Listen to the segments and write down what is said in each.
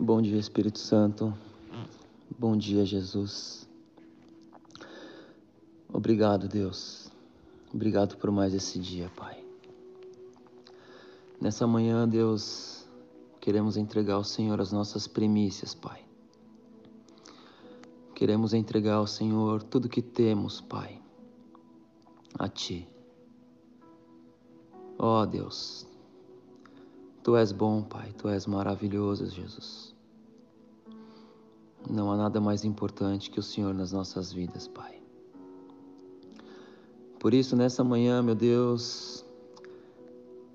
Bom dia, Espírito Santo. Bom dia, Jesus. Obrigado, Deus. Obrigado por mais esse dia, Pai. Nessa manhã, Deus, queremos entregar ao Senhor as nossas primícias, Pai. Queremos entregar ao Senhor tudo que temos, Pai, a Ti. Ó oh, Deus, Tu és bom, Pai, Tu és maravilhoso, Jesus. Não há nada mais importante que o Senhor nas nossas vidas, Pai. Por isso, nessa manhã, meu Deus,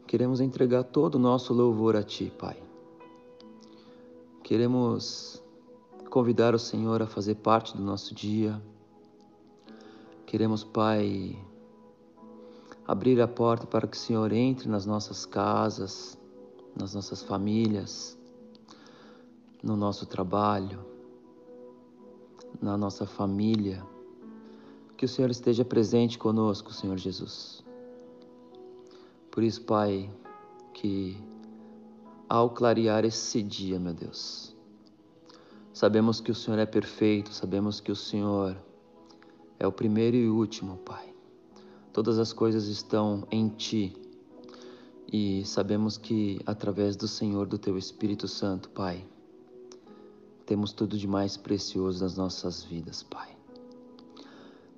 queremos entregar todo o nosso louvor a Ti, Pai. Queremos convidar o Senhor a fazer parte do nosso dia. Queremos, Pai, abrir a porta para que o Senhor entre nas nossas casas, nas nossas famílias, no nosso trabalho, na nossa família. Que o Senhor esteja presente conosco, Senhor Jesus. Por isso, Pai, que ao clarear esse dia, meu Deus, Sabemos que o Senhor é perfeito, sabemos que o Senhor é o primeiro e último, Pai. Todas as coisas estão em Ti e sabemos que através do Senhor, do Teu Espírito Santo, Pai, temos tudo de mais precioso nas nossas vidas, Pai.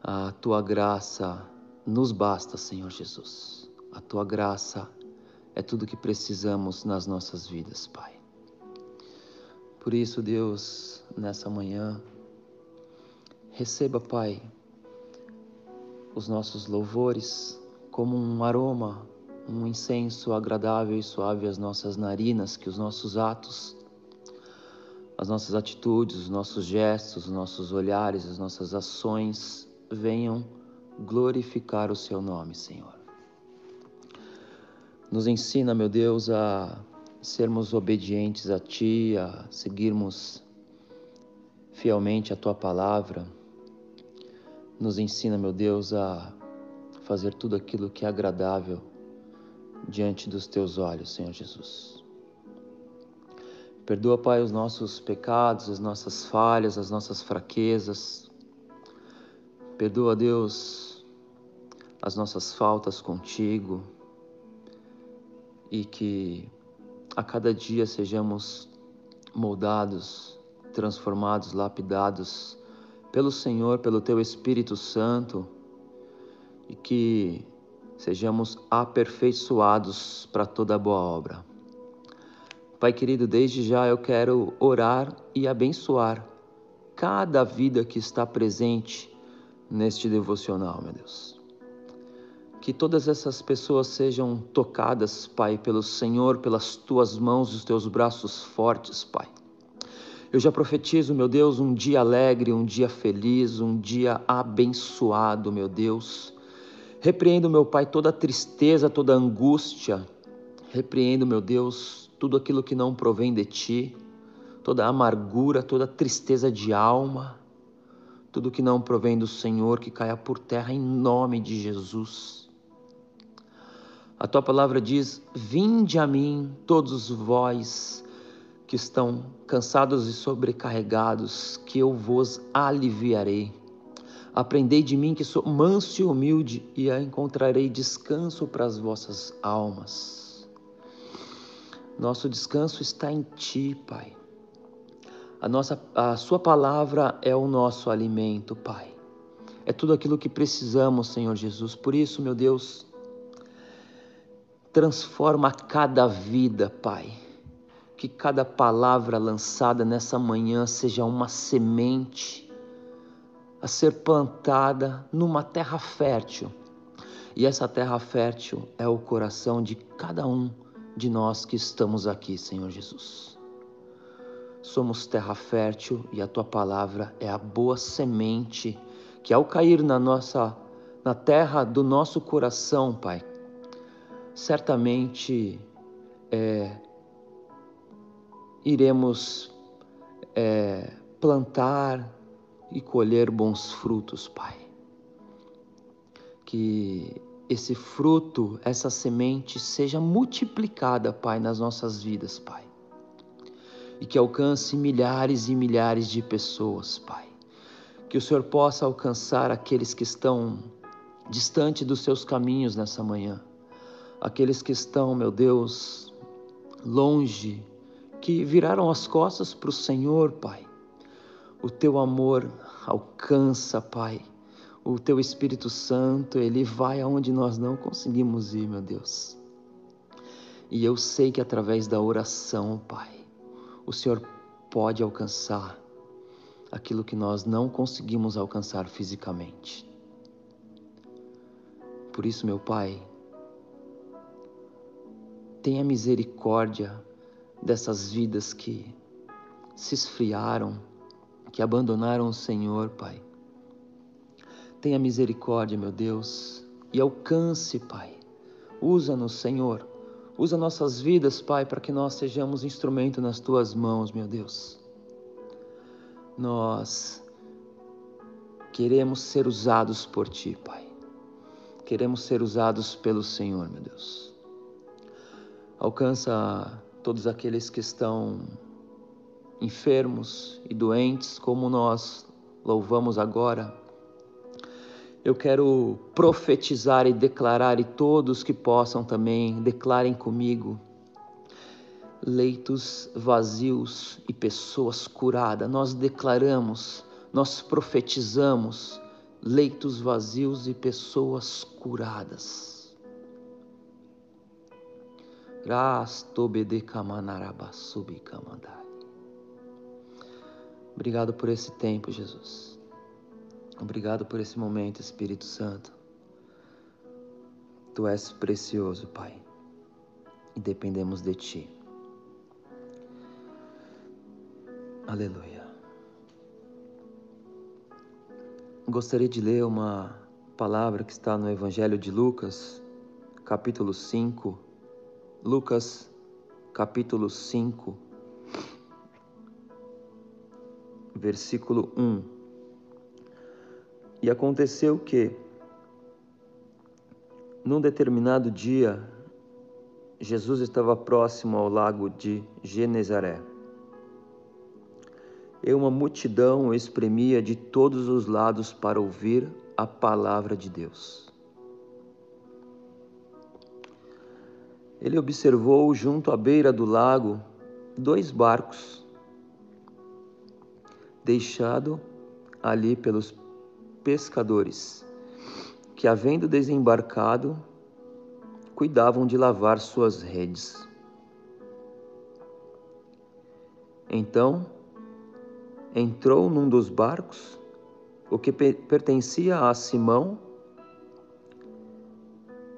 A Tua graça nos basta, Senhor Jesus. A Tua graça é tudo que precisamos nas nossas vidas, Pai. Por isso, Deus, nessa manhã, receba, Pai, os nossos louvores como um aroma, um incenso agradável e suave às nossas narinas, que os nossos atos, as nossas atitudes, os nossos gestos, os nossos olhares, as nossas ações venham glorificar o Seu nome, Senhor. Nos ensina, meu Deus, a sermos obedientes a Ti, a seguirmos fielmente a Tua palavra. Nos ensina, meu Deus, a fazer tudo aquilo que é agradável diante dos Teus olhos, Senhor Jesus. Perdoa, Pai, os nossos pecados, as nossas falhas, as nossas fraquezas. Perdoa, Deus, as nossas faltas contigo e que a cada dia sejamos moldados, transformados, lapidados pelo Senhor, pelo Teu Espírito Santo e que sejamos aperfeiçoados para toda boa obra. Pai querido, desde já eu quero orar e abençoar cada vida que está presente neste devocional, meu Deus. Que todas essas pessoas sejam tocadas, Pai, pelo Senhor, pelas tuas mãos os teus braços fortes, Pai. Eu já profetizo, meu Deus, um dia alegre, um dia feliz, um dia abençoado, meu Deus. Repreendo, meu Pai, toda tristeza, toda angústia. Repreendo, meu Deus, tudo aquilo que não provém de ti, toda amargura, toda tristeza de alma, tudo que não provém do Senhor, que caia por terra em nome de Jesus. A tua palavra diz: Vinde a mim, todos vós que estão cansados e sobrecarregados, que eu vos aliviarei. Aprendei de mim que sou manso e humilde, e encontrarei descanso para as vossas almas. Nosso descanso está em ti, Pai. A, nossa, a Sua palavra é o nosso alimento, Pai. É tudo aquilo que precisamos, Senhor Jesus. Por isso, meu Deus, Transforma cada vida, Pai. Que cada palavra lançada nessa manhã seja uma semente a ser plantada numa terra fértil. E essa terra fértil é o coração de cada um de nós que estamos aqui, Senhor Jesus. Somos terra fértil e a tua palavra é a boa semente que ao cair na nossa na terra do nosso coração, Pai, certamente é, iremos é, plantar e colher bons frutos, Pai. Que esse fruto, essa semente seja multiplicada, Pai, nas nossas vidas, Pai. e que alcance milhares e milhares de pessoas, Pai. Que o Senhor possa alcançar aqueles que estão distante dos seus caminhos nessa manhã, aqueles que estão, meu Deus, longe, que viraram as costas para o Senhor, Pai. O teu amor alcança, Pai. O teu Espírito Santo, ele vai aonde nós não conseguimos ir, meu Deus. E eu sei que através da oração, Pai, o Senhor pode alcançar aquilo que nós não conseguimos alcançar fisicamente. Por isso, meu Pai, tenha misericórdia dessas vidas que se esfriaram, que abandonaram o Senhor, Pai. Tenha misericórdia, meu Deus, e alcance, Pai. Usa-nos, Senhor Usa nossas vidas, Pai, para que nós sejamos instrumento nas tuas mãos, meu Deus. Nós queremos ser usados por ti, Pai. Queremos ser usados pelo Senhor, meu Deus. Alcança todos aqueles que estão enfermos e doentes, como nós louvamos agora eu quero profetizar e declarar, e todos que possam também, declarem comigo. Leitos vazios e pessoas curadas, nós declaramos, nós profetizamos leitos vazios e pessoas curadas. Obrigado por esse tempo, Jesus. Obrigado por esse momento, Espírito Santo. Tu és precioso, Pai, e dependemos de Ti. Aleluia. Gostaria de ler uma palavra que está no Evangelho de Lucas, capítulo 5. Lucas, capítulo 5, versículo 1. E aconteceu que, num determinado dia, Jesus estava próximo ao lago de Genezaré. E uma multidão espremia de todos os lados para ouvir a palavra de Deus. Ele observou junto à beira do lago dois barcos, deixado ali pelos pescadores, que, havendo desembarcado, cuidavam de lavar suas redes. Então, entrou num dos barcos, o que pertencia a Simão,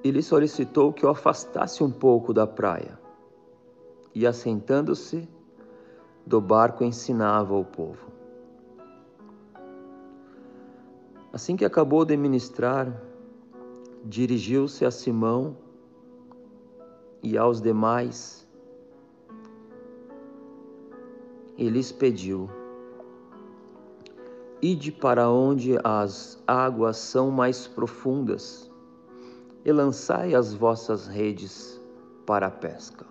e lhe solicitou que o afastasse um pouco da praia. E assentando-se do barco ensinava o povo. Assim que acabou de ministrar, dirigiu-se a Simão e aos demais e lhes pediu: Ide para onde as águas são mais profundas e lançai as vossas redes para a pesca.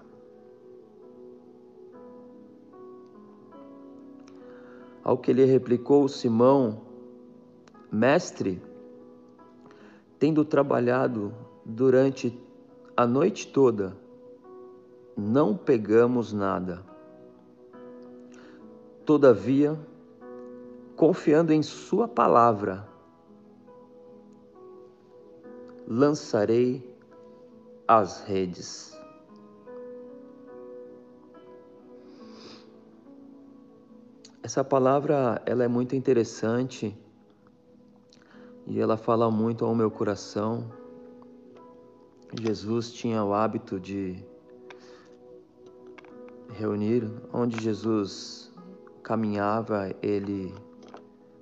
Ao que lhe replicou Simão, Mestre, tendo trabalhado durante a noite toda, não pegamos nada. Todavia, confiando em Sua palavra, lançarei as redes. Essa palavra ela é muito interessante e ela fala muito ao meu coração. Jesus tinha o hábito de reunir, onde Jesus caminhava, ele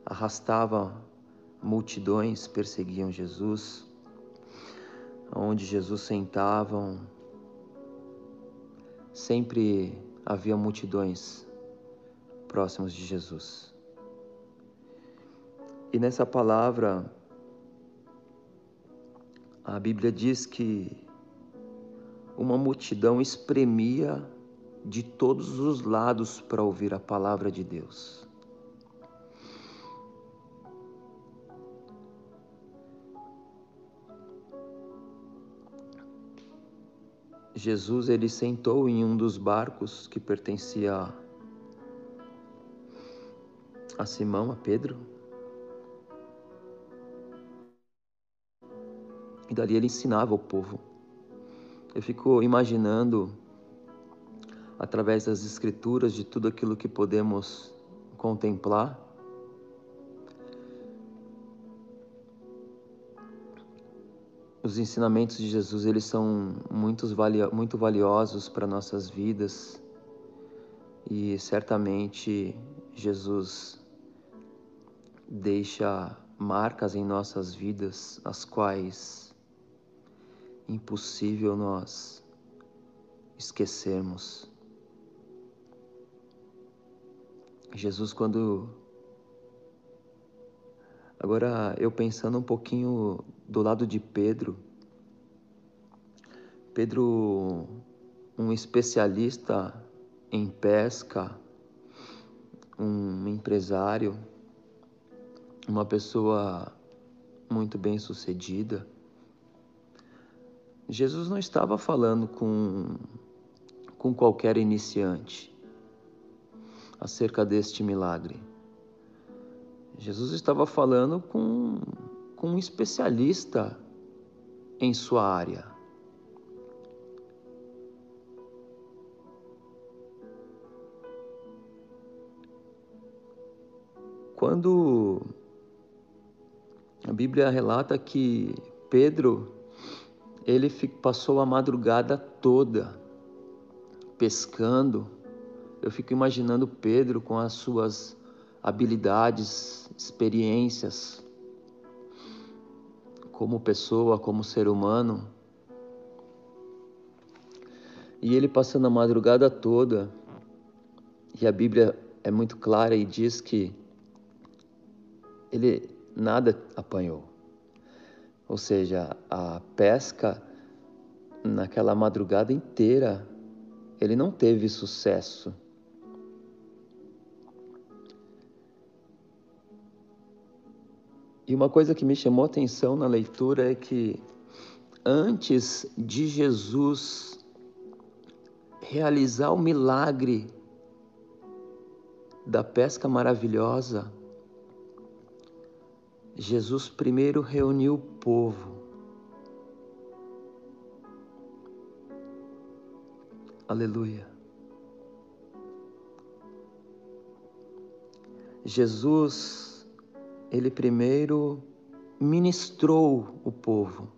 arrastava multidões, perseguiam Jesus. Onde Jesus sentava, sempre havia multidões próximos de Jesus. E nessa palavra, a Bíblia diz que uma multidão espremia de todos os lados para ouvir a palavra de Deus. Jesus ele sentou em um dos barcos que pertencia a Simão, a Pedro. Dali ele ensinava o povo. Eu fico imaginando, através das Escrituras, de tudo aquilo que podemos contemplar, os ensinamentos de Jesus eles são muito, muito valiosos para nossas vidas e certamente Jesus deixa marcas em nossas vidas as quais impossível nós esquecermos. Jesus, quando. Agora, eu pensando um pouquinho do lado de Pedro, Pedro, um especialista em pesca, um empresário, uma pessoa muito bem sucedida, Jesus não estava falando com, com qualquer iniciante acerca deste milagre. Jesus estava falando com, com um especialista em sua área. Quando a Bíblia relata que Pedro ele passou a madrugada toda pescando. Eu fico imaginando Pedro com as suas habilidades, experiências, como pessoa, como ser humano. E ele passando a madrugada toda, e a Bíblia é muito clara e diz que ele nada apanhou. Ou seja, a pesca naquela madrugada inteira ele não teve sucesso. E uma coisa que me chamou a atenção na leitura é que antes de Jesus realizar o milagre da pesca maravilhosa, Jesus primeiro reuniu o povo. Aleluia. Jesus, ele primeiro ministrou o povo.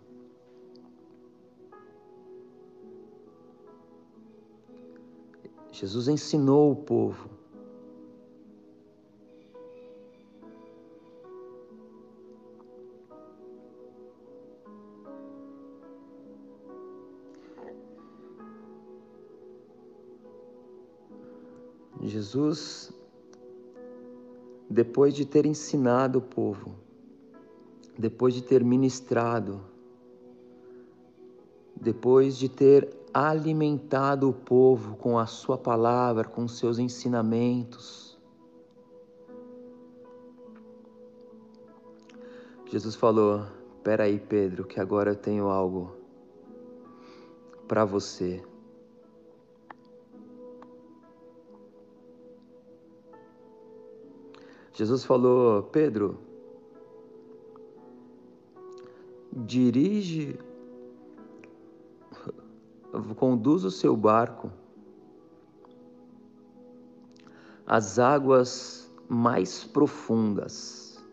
Jesus ensinou o povo. Jesus, depois de ter ensinado o povo, depois de ter ministrado, depois de ter alimentado o povo com a sua palavra, com seus ensinamentos, Jesus falou: Peraí, Pedro, que agora eu tenho algo para você. Jesus falou: Pedro, dirige, conduz o seu barco às águas mais profundas.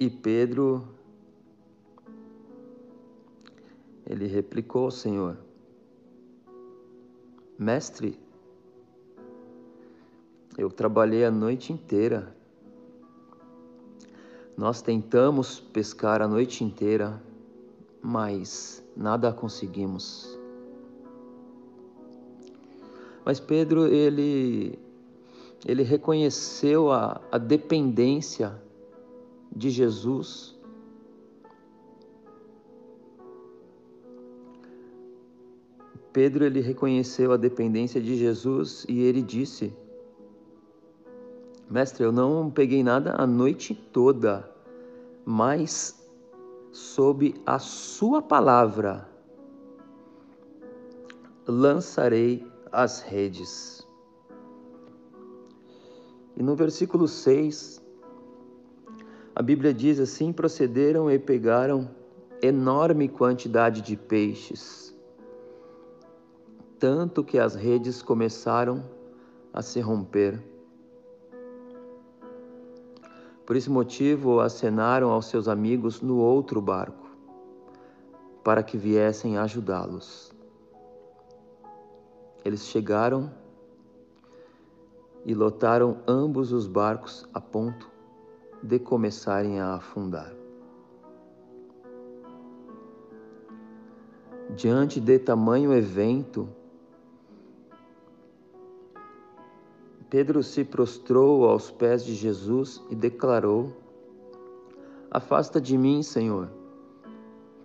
E Pedro Ele replicou Senhor: Mestre, eu trabalhei a noite inteira. Nós tentamos pescar a noite inteira, mas nada conseguimos. Mas Pedro, ele, ele reconheceu a, a dependência de Jesus, Pedro ele reconheceu a dependência de Jesus e ele disse: Mestre, eu não peguei nada a noite toda, mas sob a sua palavra lançarei as redes. E no versículo 6, a Bíblia diz assim: procederam e pegaram enorme quantidade de peixes, tanto que as redes começaram a se romper. Por esse motivo, acenaram aos seus amigos no outro barco, para que viessem ajudá-los. Eles chegaram e lotaram ambos os barcos a ponto de começarem a afundar. Diante de tamanho evento, Pedro se prostrou aos pés de Jesus e declarou: Afasta de mim, Senhor,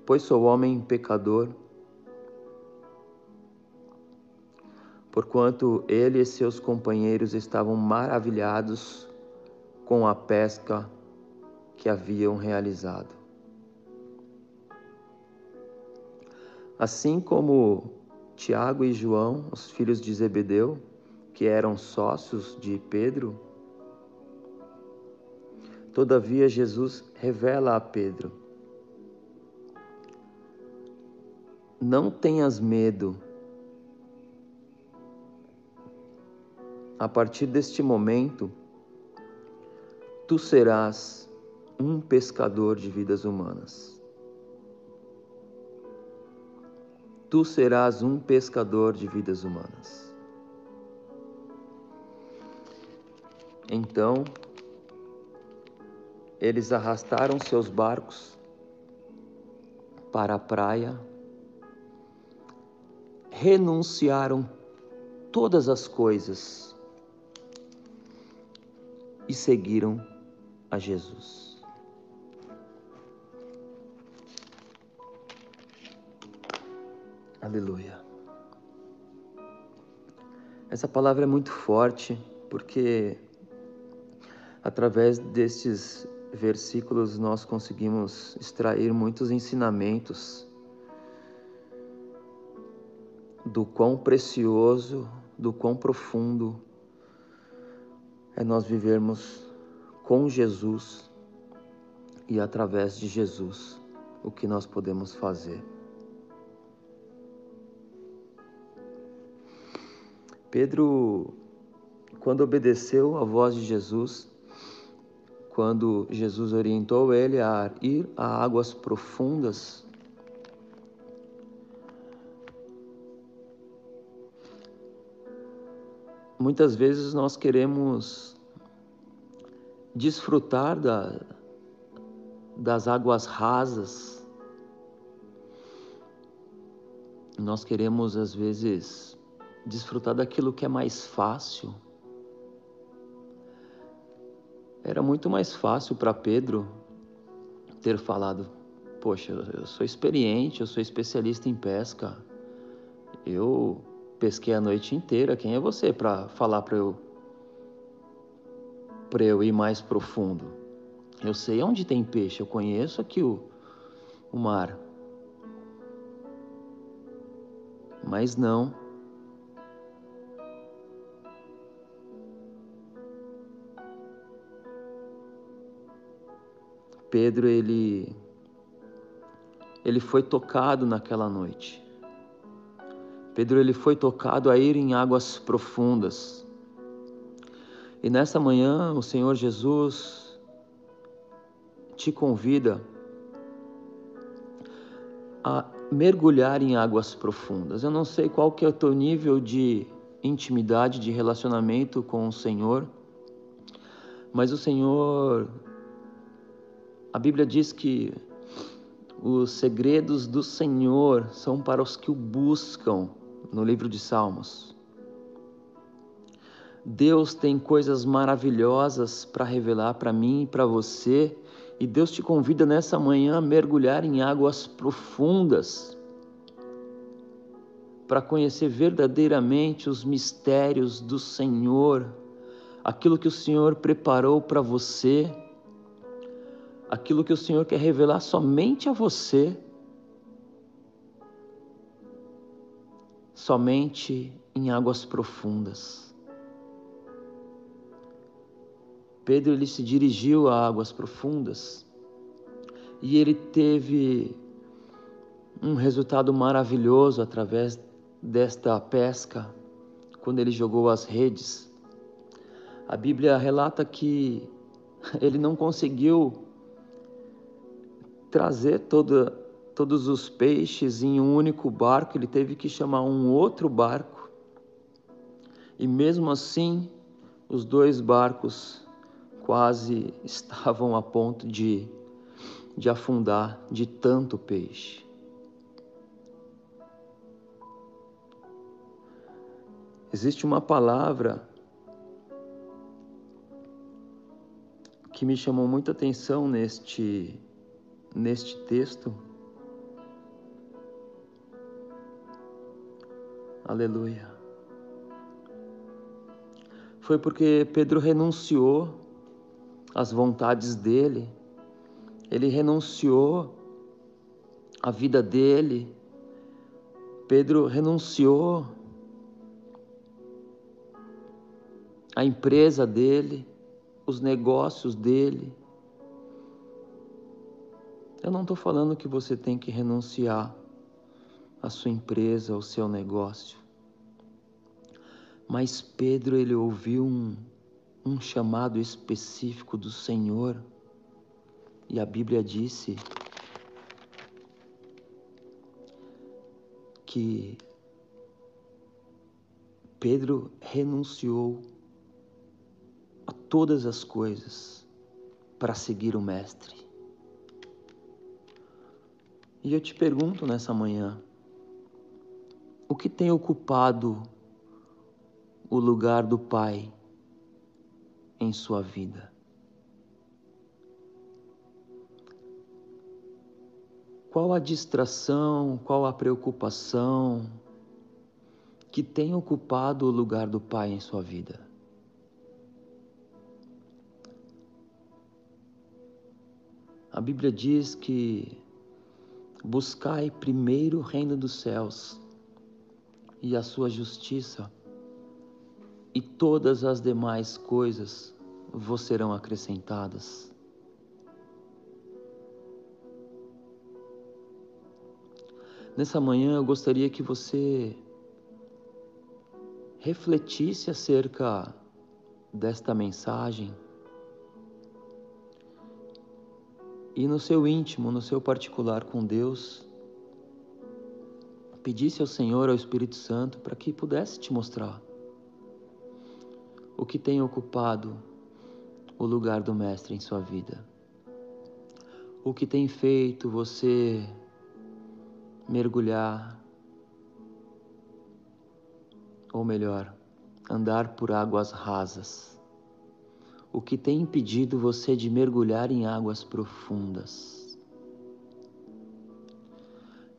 pois sou homem pecador. Porquanto ele e seus companheiros estavam maravilhados com a pesca que haviam realizado. Assim como Tiago e João, os filhos de Zebedeu, que eram sócios de Pedro, todavia Jesus revela a Pedro: Não tenhas medo. A partir deste momento, tu serás um pescador de vidas humanas. Tu serás um pescador de vidas humanas. Então, eles arrastaram seus barcos para a praia, renunciaram todas as coisas e seguiram a Jesus. Aleluia. Essa palavra é muito forte porque Através destes versículos, nós conseguimos extrair muitos ensinamentos do quão precioso, do quão profundo é nós vivermos com Jesus e através de Jesus o que nós podemos fazer. Pedro, quando obedeceu à voz de Jesus, quando Jesus orientou ele a ir a águas profundas. Muitas vezes nós queremos desfrutar da, das águas rasas. Nós queremos, às vezes, desfrutar daquilo que é mais fácil. Era muito mais fácil para Pedro ter falado: Poxa, eu sou experiente, eu sou especialista em pesca, eu pesquei a noite inteira. Quem é você para falar para eu para eu ir mais profundo? Eu sei onde tem peixe, eu conheço aqui o, o mar. Mas não. Pedro ele ele foi tocado naquela noite. Pedro ele foi tocado a ir em águas profundas. E nessa manhã o Senhor Jesus te convida a mergulhar em águas profundas. Eu não sei qual que é o teu nível de intimidade, de relacionamento com o Senhor, mas o Senhor a Bíblia diz que os segredos do Senhor são para os que o buscam, no livro de Salmos. Deus tem coisas maravilhosas para revelar para mim e para você, E Deus te convida nessa manhã a mergulhar em águas profundas para conhecer verdadeiramente os mistérios do Senhor, aquilo que o Senhor preparou para você, aquilo que o Senhor quer revelar somente a você, somente em águas profundas. Pedro ele se dirigiu a águas profundas e ele teve um resultado maravilhoso através desta pesca quando ele jogou as redes. A Bíblia relata que ele não conseguiu trazer toda, todos os peixes em um único barco, ele teve que chamar um outro barco. E mesmo assim, os dois barcos quase estavam a ponto de, de afundar de tanto peixe. Existe uma palavra que me chamou muita atenção neste, neste texto. Aleluia. Foi porque Pedro renunciou as vontades dele, ele renunciou a vida dele, Pedro renunciou a empresa dele, os negócios dele. Eu não estou falando que você tem que renunciar à sua empresa, ao seu negócio. Mas Pedro, ele ouviu um, um chamado específico do Senhor. E a Bíblia disse que Pedro renunciou a todas as coisas para seguir o Mestre. E eu te pergunto nessa manhã, o que tem ocupado o lugar do Pai em sua vida. Qual a distração, qual a preocupação que tem ocupado o lugar do Pai em sua vida? A Bíblia diz que buscai primeiro o reino dos céus e a sua justiça e todas as demais coisas vos serão acrescentadas. Nessa manhã eu gostaria que você refletisse acerca desta mensagem e no seu íntimo, no seu particular com Deus, pedisse ao Senhor, ao Espírito Santo, para que pudesse te mostrar o que tem ocupado o lugar do Mestre em sua vida? O que tem feito você mergulhar, ou melhor, andar por águas rasas? O que tem impedido você de mergulhar em águas profundas?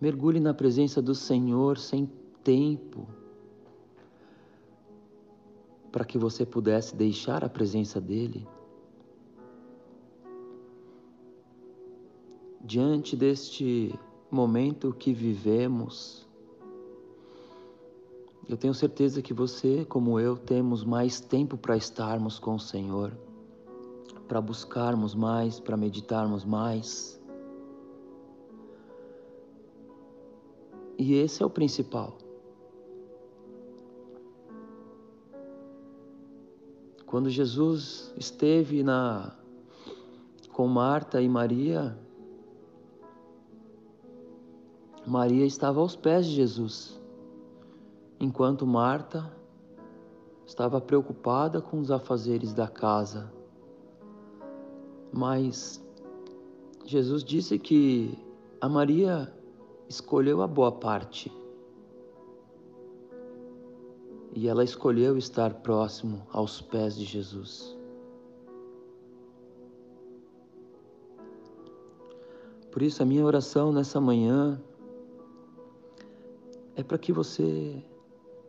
Mergulhe na presença do Senhor sem tempo para que você pudesse deixar a presença dele. Diante deste momento que vivemos, eu tenho certeza que você, como eu, temos mais tempo para estarmos com o Senhor, para buscarmos mais, para meditarmos mais. E esse é o principal. Quando Jesus esteve na com Marta e Maria, Maria estava aos pés de Jesus, enquanto Marta estava preocupada com os afazeres da casa. Mas Jesus disse que a Maria escolheu a boa parte e ela escolheu estar próximo aos pés de Jesus. Por isso, a minha oração nessa manhã é para que você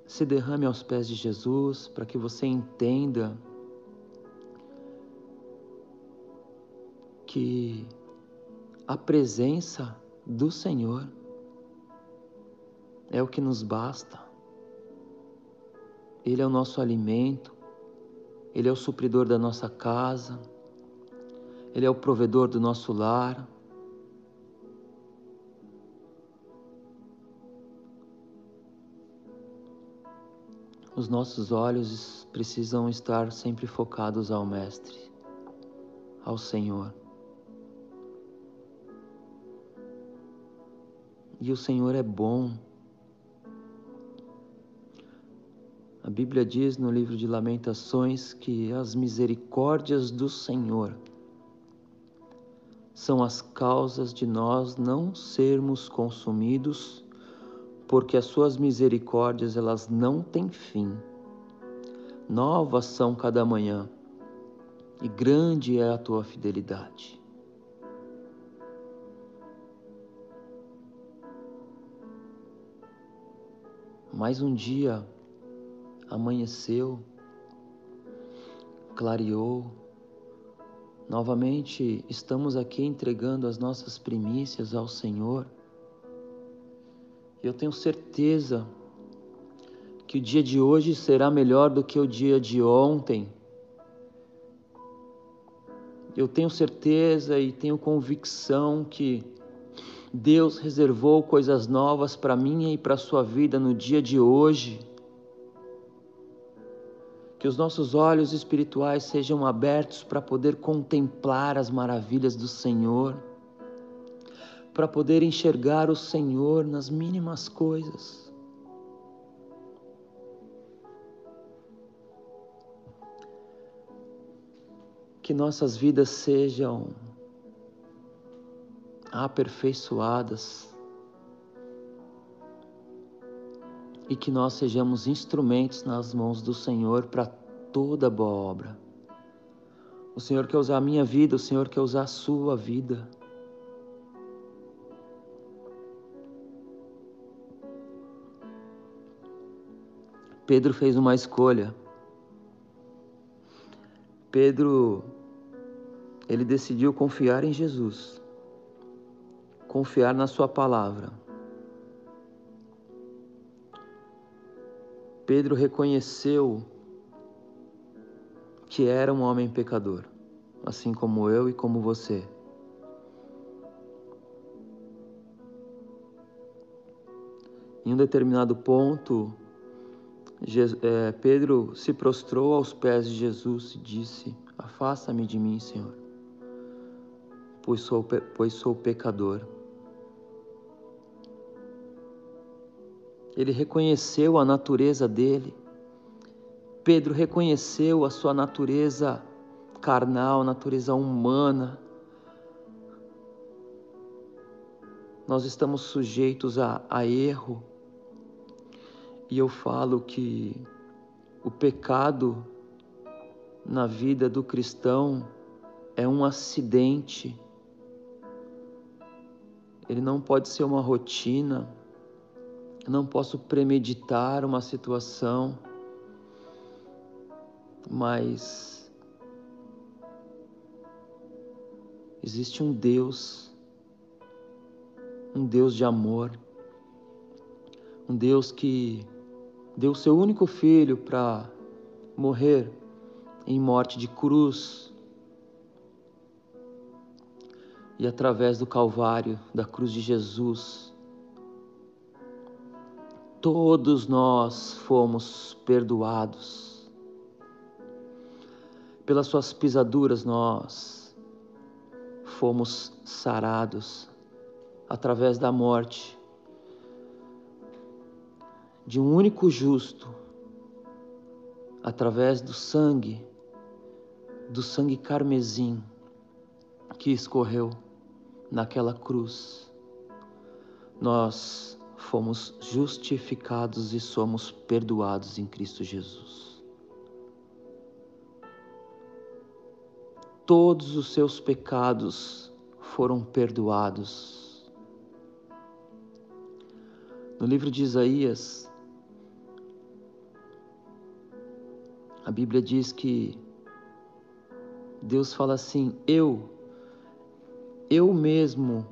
se derrame aos pés de Jesus, para que você entenda que a presença do Senhor é o que nos basta. Ele é o nosso alimento, Ele é o supridor da nossa casa, Ele é o provedor do nosso lar. Os nossos olhos precisam estar sempre focados ao Mestre, ao Senhor. E o Senhor é bom. A Bíblia diz no livro de Lamentações que as misericórdias do Senhor são as causas de nós não sermos consumidos, porque as suas misericórdias elas não têm fim. Novas são cada manhã, e grande é a tua fidelidade. Mais um dia amanheceu, clareou. Novamente estamos aqui entregando as nossas primícias ao Senhor. Eu tenho certeza que o dia de hoje será melhor do que o dia de ontem. Eu tenho certeza e tenho convicção que Deus reservou coisas novas para mim e para a sua vida no dia de hoje. Que os nossos olhos espirituais sejam abertos para poder contemplar as maravilhas do Senhor, para poder enxergar o Senhor nas mínimas coisas. Que nossas vidas sejam aperfeiçoadas e que nós sejamos instrumentos nas mãos do Senhor para toda boa obra. O Senhor quer usar a minha vida, o Senhor quer usar a sua vida. Pedro fez uma escolha. Pedro, ele decidiu confiar em Jesus confiar na Sua palavra. Pedro reconheceu que era um homem pecador, assim como eu e como você. Em um determinado ponto, é, Pedro se prostrou aos pés de Jesus e disse: Afasta-me de mim, Senhor, pois sou, pois sou pecador. Ele reconheceu a natureza dele. Pedro reconheceu a sua natureza carnal, natureza humana. Nós estamos sujeitos a, a erro. E eu falo que o pecado na vida do cristão é um acidente. Ele não pode ser uma rotina eu não posso premeditar uma situação, mas existe um Deus, um Deus de amor, um Deus que deu seu único filho para morrer em morte de cruz. E através do Calvário, da cruz de Jesus, todos nós fomos perdoados. Pelas suas pisaduras nós fomos sarados através da morte de um único justo, através do sangue, do sangue carmesim que escorreu naquela cruz. Nós fomos justificados e somos perdoados em Cristo Jesus. Todos os seus pecados foram perdoados. No livro de Isaías, a Bíblia diz que Deus fala assim: Eu, eu mesmo,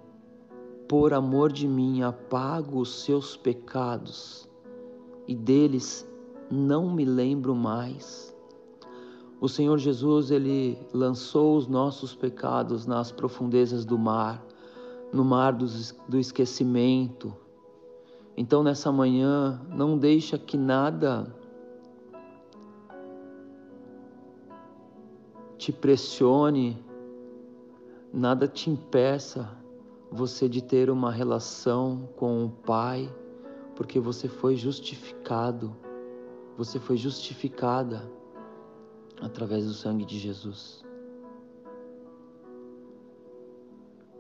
por amor de mim, apago os seus pecados e deles não me lembro mais. O Senhor Jesus, ele lançou os nossos pecados nas profundezas do mar, no mar do, do esquecimento. Então, nessa manhã, não deixa que nada te pressione, nada te impeça você de ter uma relação com o Pai, porque você foi justificado, você foi justificada através do sangue de Jesus.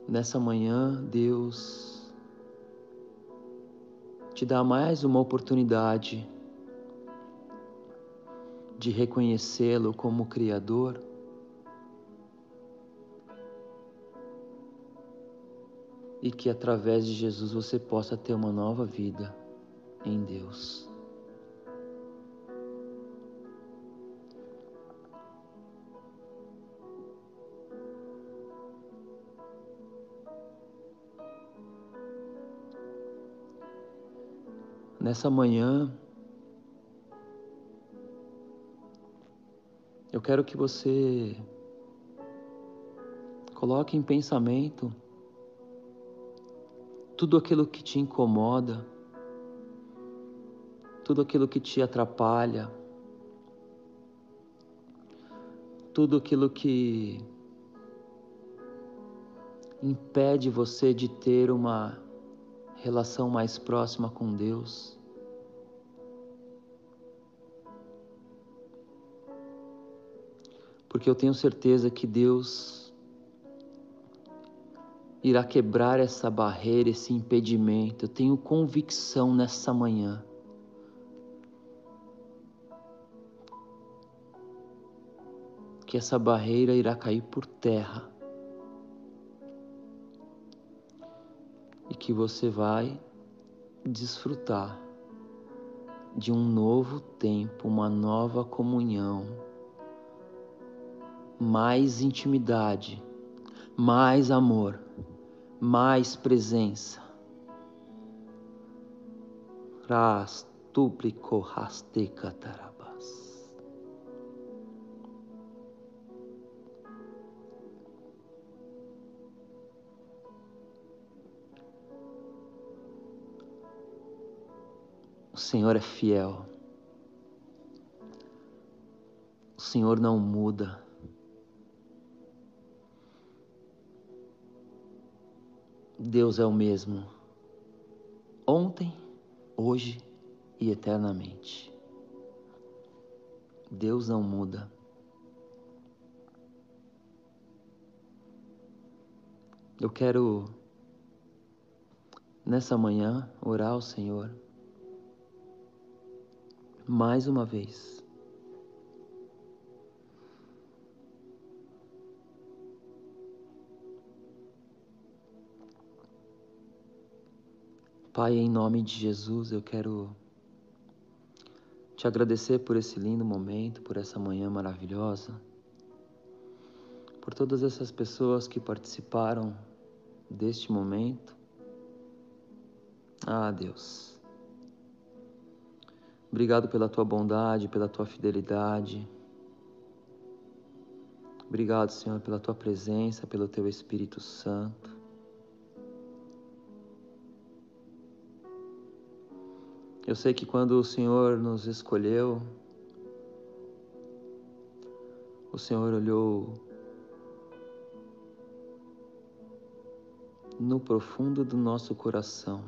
Nessa manhã, Deus te dá mais uma oportunidade de reconhecê-lo como Criador e que através de Jesus você possa ter uma nova vida em Deus. Nessa manhã, eu quero que você coloque em pensamento tudo aquilo que te incomoda, tudo aquilo que te atrapalha, tudo aquilo que impede você de ter uma relação mais próxima com Deus. Porque eu tenho certeza que Deus irá quebrar essa barreira, esse impedimento. Eu tenho convicção nessa manhã. Que essa barreira irá cair por terra. E que você vai desfrutar de um novo tempo, uma nova comunhão, mais intimidade, mais amor mais presença. Ras duplico rasteca tarabas. O Senhor é fiel. O Senhor não muda. Deus é o mesmo, ontem, hoje e eternamente. Deus não muda. Eu quero, nessa manhã, orar ao Senhor mais uma vez. Pai, em nome de Jesus, eu quero te agradecer por esse lindo momento, por essa manhã maravilhosa, por todas essas pessoas que participaram deste momento. Ah, Deus. Obrigado pela tua bondade, pela tua fidelidade. Obrigado, Senhor, pela tua presença, pelo teu Espírito Santo. Eu sei que quando o Senhor nos escolheu, o Senhor olhou no profundo do nosso coração.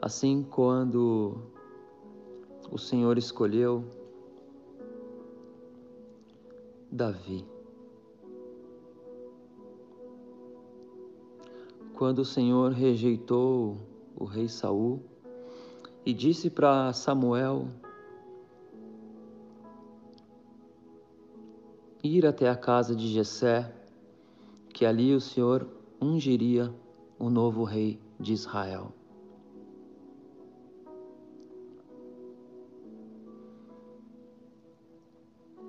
Assim, quando o Senhor escolheu Davi. Quando o Senhor rejeitou o rei Saul e disse para Samuel ir até a casa de Jessé, que ali o Senhor ungiria o novo rei de Israel.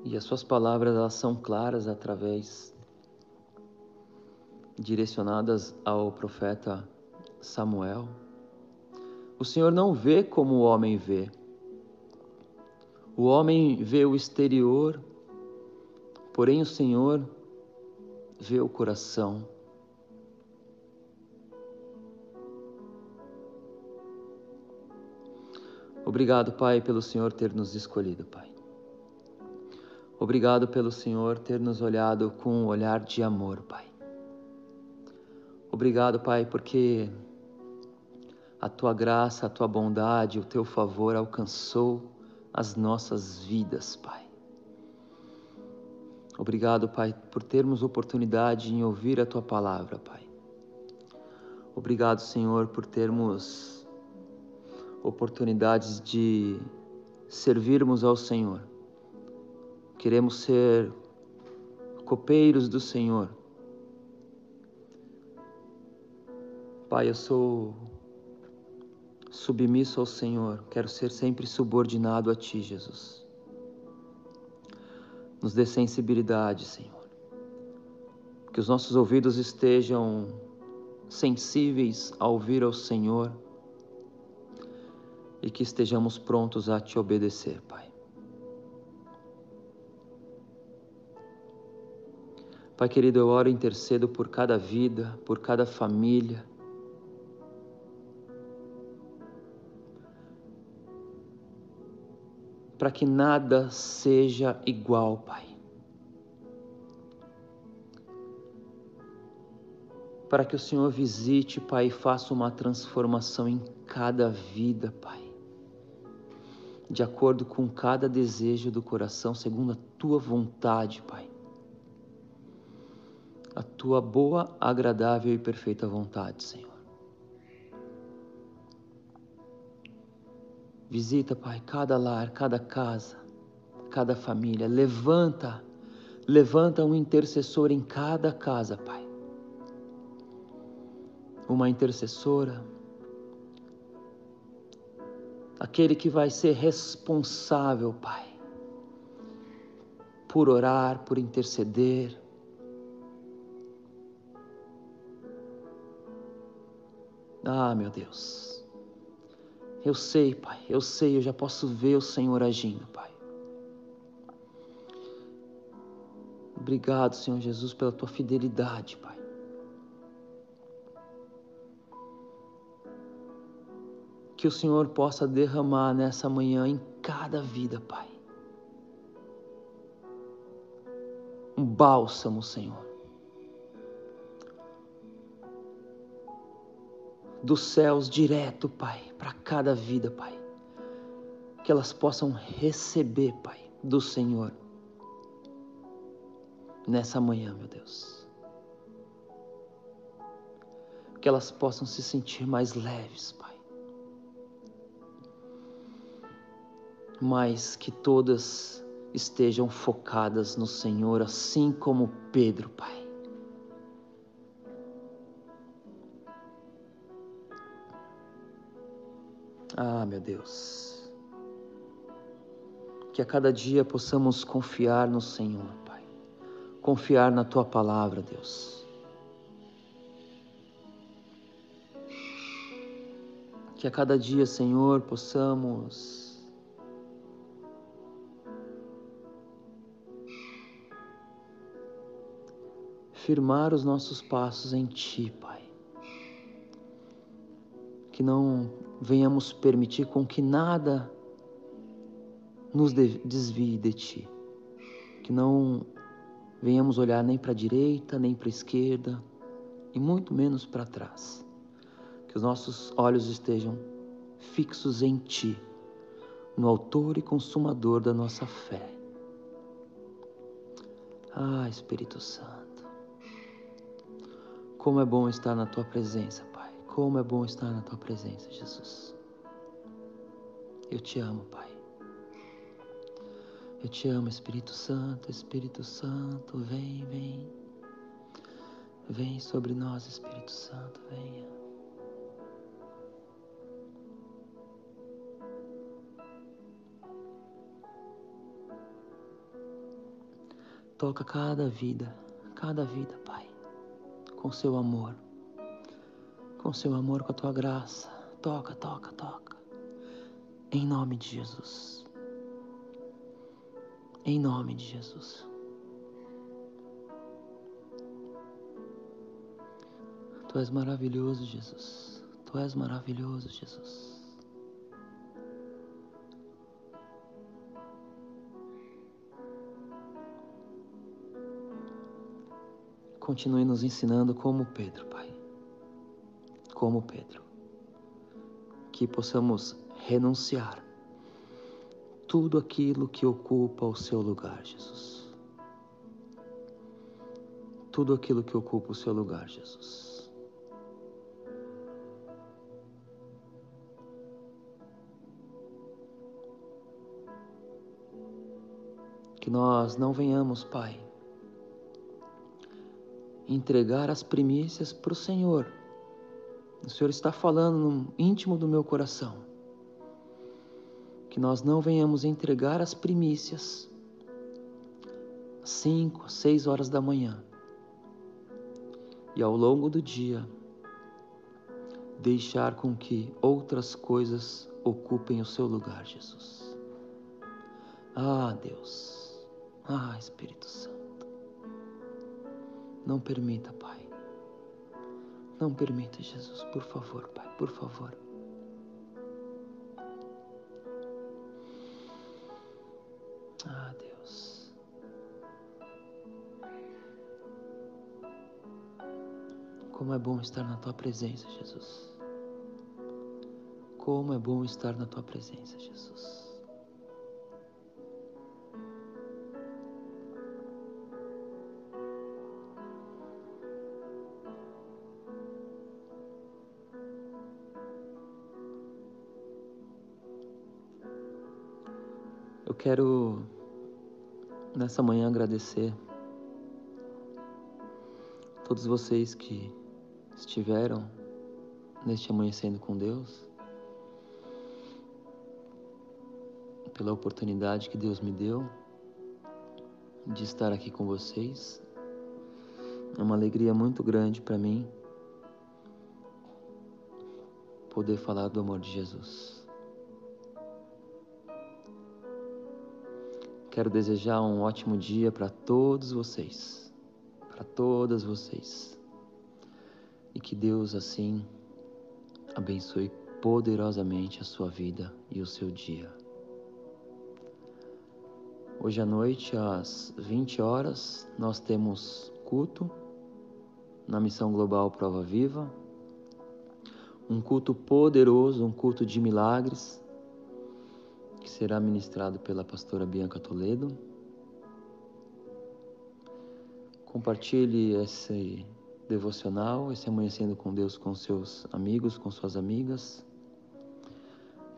E as suas palavras elas são claras através direcionadas ao profeta Samuel. O Senhor não vê como o homem vê. O homem vê o exterior, porém o Senhor vê o coração. Obrigado, Pai, pelo Senhor ter nos escolhido, Pai. Obrigado pelo Senhor ter nos olhado com um olhar de amor, Pai. Obrigado, Pai, porque a tua graça, a tua bondade, o teu favor alcançou as nossas vidas, Pai. Obrigado, Pai, por termos oportunidade em ouvir a tua palavra, Pai. Obrigado, Senhor, por termos oportunidades de servirmos ao Senhor. Queremos ser copeiros do Senhor. Pai, eu sou submisso ao Senhor, quero ser sempre subordinado a Ti, Jesus. Nos dê sensibilidade, Senhor. Que os nossos ouvidos estejam sensíveis a ouvir ao Senhor e que estejamos prontos a te obedecer, Pai. Pai querido, eu oro e intercedo por cada vida, por cada família. Para que nada seja igual, Pai. Para que o Senhor visite, Pai, e faça uma transformação em cada vida, Pai de acordo com cada desejo do coração, segundo a tua vontade, Pai. A tua boa, agradável e perfeita vontade, Senhor. Visita, Pai, cada lar, cada casa, cada família. Levanta, levanta um intercessor em cada casa, Pai. Uma intercessora aquele que vai ser responsável, Pai, por orar, por interceder. Ah, meu Deus. Eu sei, Pai, eu sei, eu já posso ver o Senhor agindo, Pai. Obrigado, Senhor Jesus, pela tua fidelidade, Pai. que o Senhor possa derramar nessa manhã em cada vida, Pai. Um bálsamo, Senhor. Dos céus direto, Pai, para cada vida, Pai. Que elas possam receber, Pai, do Senhor. Nessa manhã, meu Deus. Que elas possam se sentir mais leves, Pai mas que todas estejam focadas no Senhor, assim como Pedro, Pai. Ah, meu Deus. Que a cada dia possamos confiar no Senhor, Pai. Confiar na tua palavra, Deus. Que a cada dia, Senhor, possamos firmar os nossos passos em Ti, Pai. Que não venhamos permitir com que nada nos desvie de Ti. Que não venhamos olhar nem para a direita, nem para a esquerda, e muito menos para trás. Que os nossos olhos estejam fixos em Ti, no Autor e Consumador da nossa fé. Ah, Espírito Santo. Como é bom estar na tua presença. Como é bom estar na tua presença, Jesus. Eu te amo, Pai. Eu te amo, Espírito Santo, Espírito Santo, vem, vem. Vem sobre nós, Espírito Santo, venha. Toca cada vida, cada vida, Pai, com seu amor, com seu amor, com a tua graça. Toca, toca, toca. Em nome de Jesus. Em nome de Jesus. Tu és maravilhoso, Jesus. Tu és maravilhoso, Jesus. Continue nos ensinando como Pedro, Pai. Como Pedro. Que possamos renunciar tudo aquilo que ocupa o seu lugar, Jesus. Tudo aquilo que ocupa o seu lugar, Jesus. Que nós não venhamos, Pai, entregar as primícias para o Senhor. O Senhor está falando no íntimo do meu coração. Que nós não venhamos entregar as primícias às cinco, às seis horas da manhã. E ao longo do dia, deixar com que outras coisas ocupem o seu lugar, Jesus. Ah, Deus. Ah, Espírito Santo. Não permita, Pai. Não permita, Jesus, por favor, Pai, por favor. Ah, Deus. Como é bom estar na tua presença, Jesus. Como é bom estar na tua presença, Jesus. Quero nessa manhã agradecer todos vocês que estiveram neste amanhecendo com Deus, pela oportunidade que Deus me deu de estar aqui com vocês. É uma alegria muito grande para mim poder falar do amor de Jesus. Quero desejar um ótimo dia para todos vocês, para todas vocês. E que Deus assim abençoe poderosamente a sua vida e o seu dia. Hoje à noite, às 20 horas, nós temos culto na Missão Global Prova Viva. Um culto poderoso, um culto de milagres que será ministrado pela pastora Bianca Toledo. Compartilhe esse devocional, esse amanhecendo com Deus com seus amigos, com suas amigas.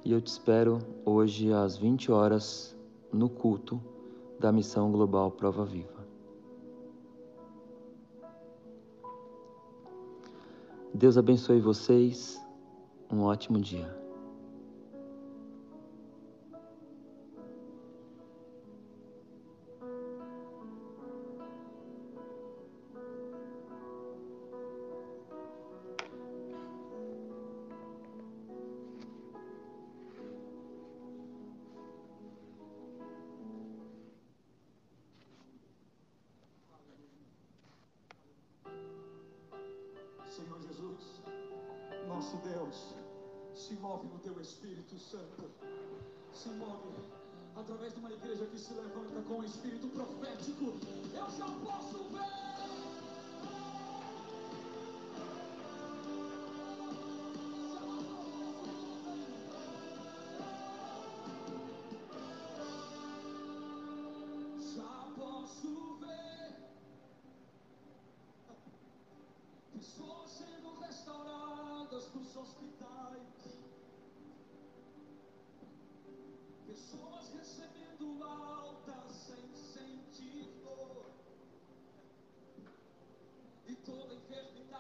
E eu te espero hoje às 20 horas no culto da Missão Global Prova Viva. Deus abençoe vocês. Um ótimo dia. Hospitales, pessoas recebendo lá.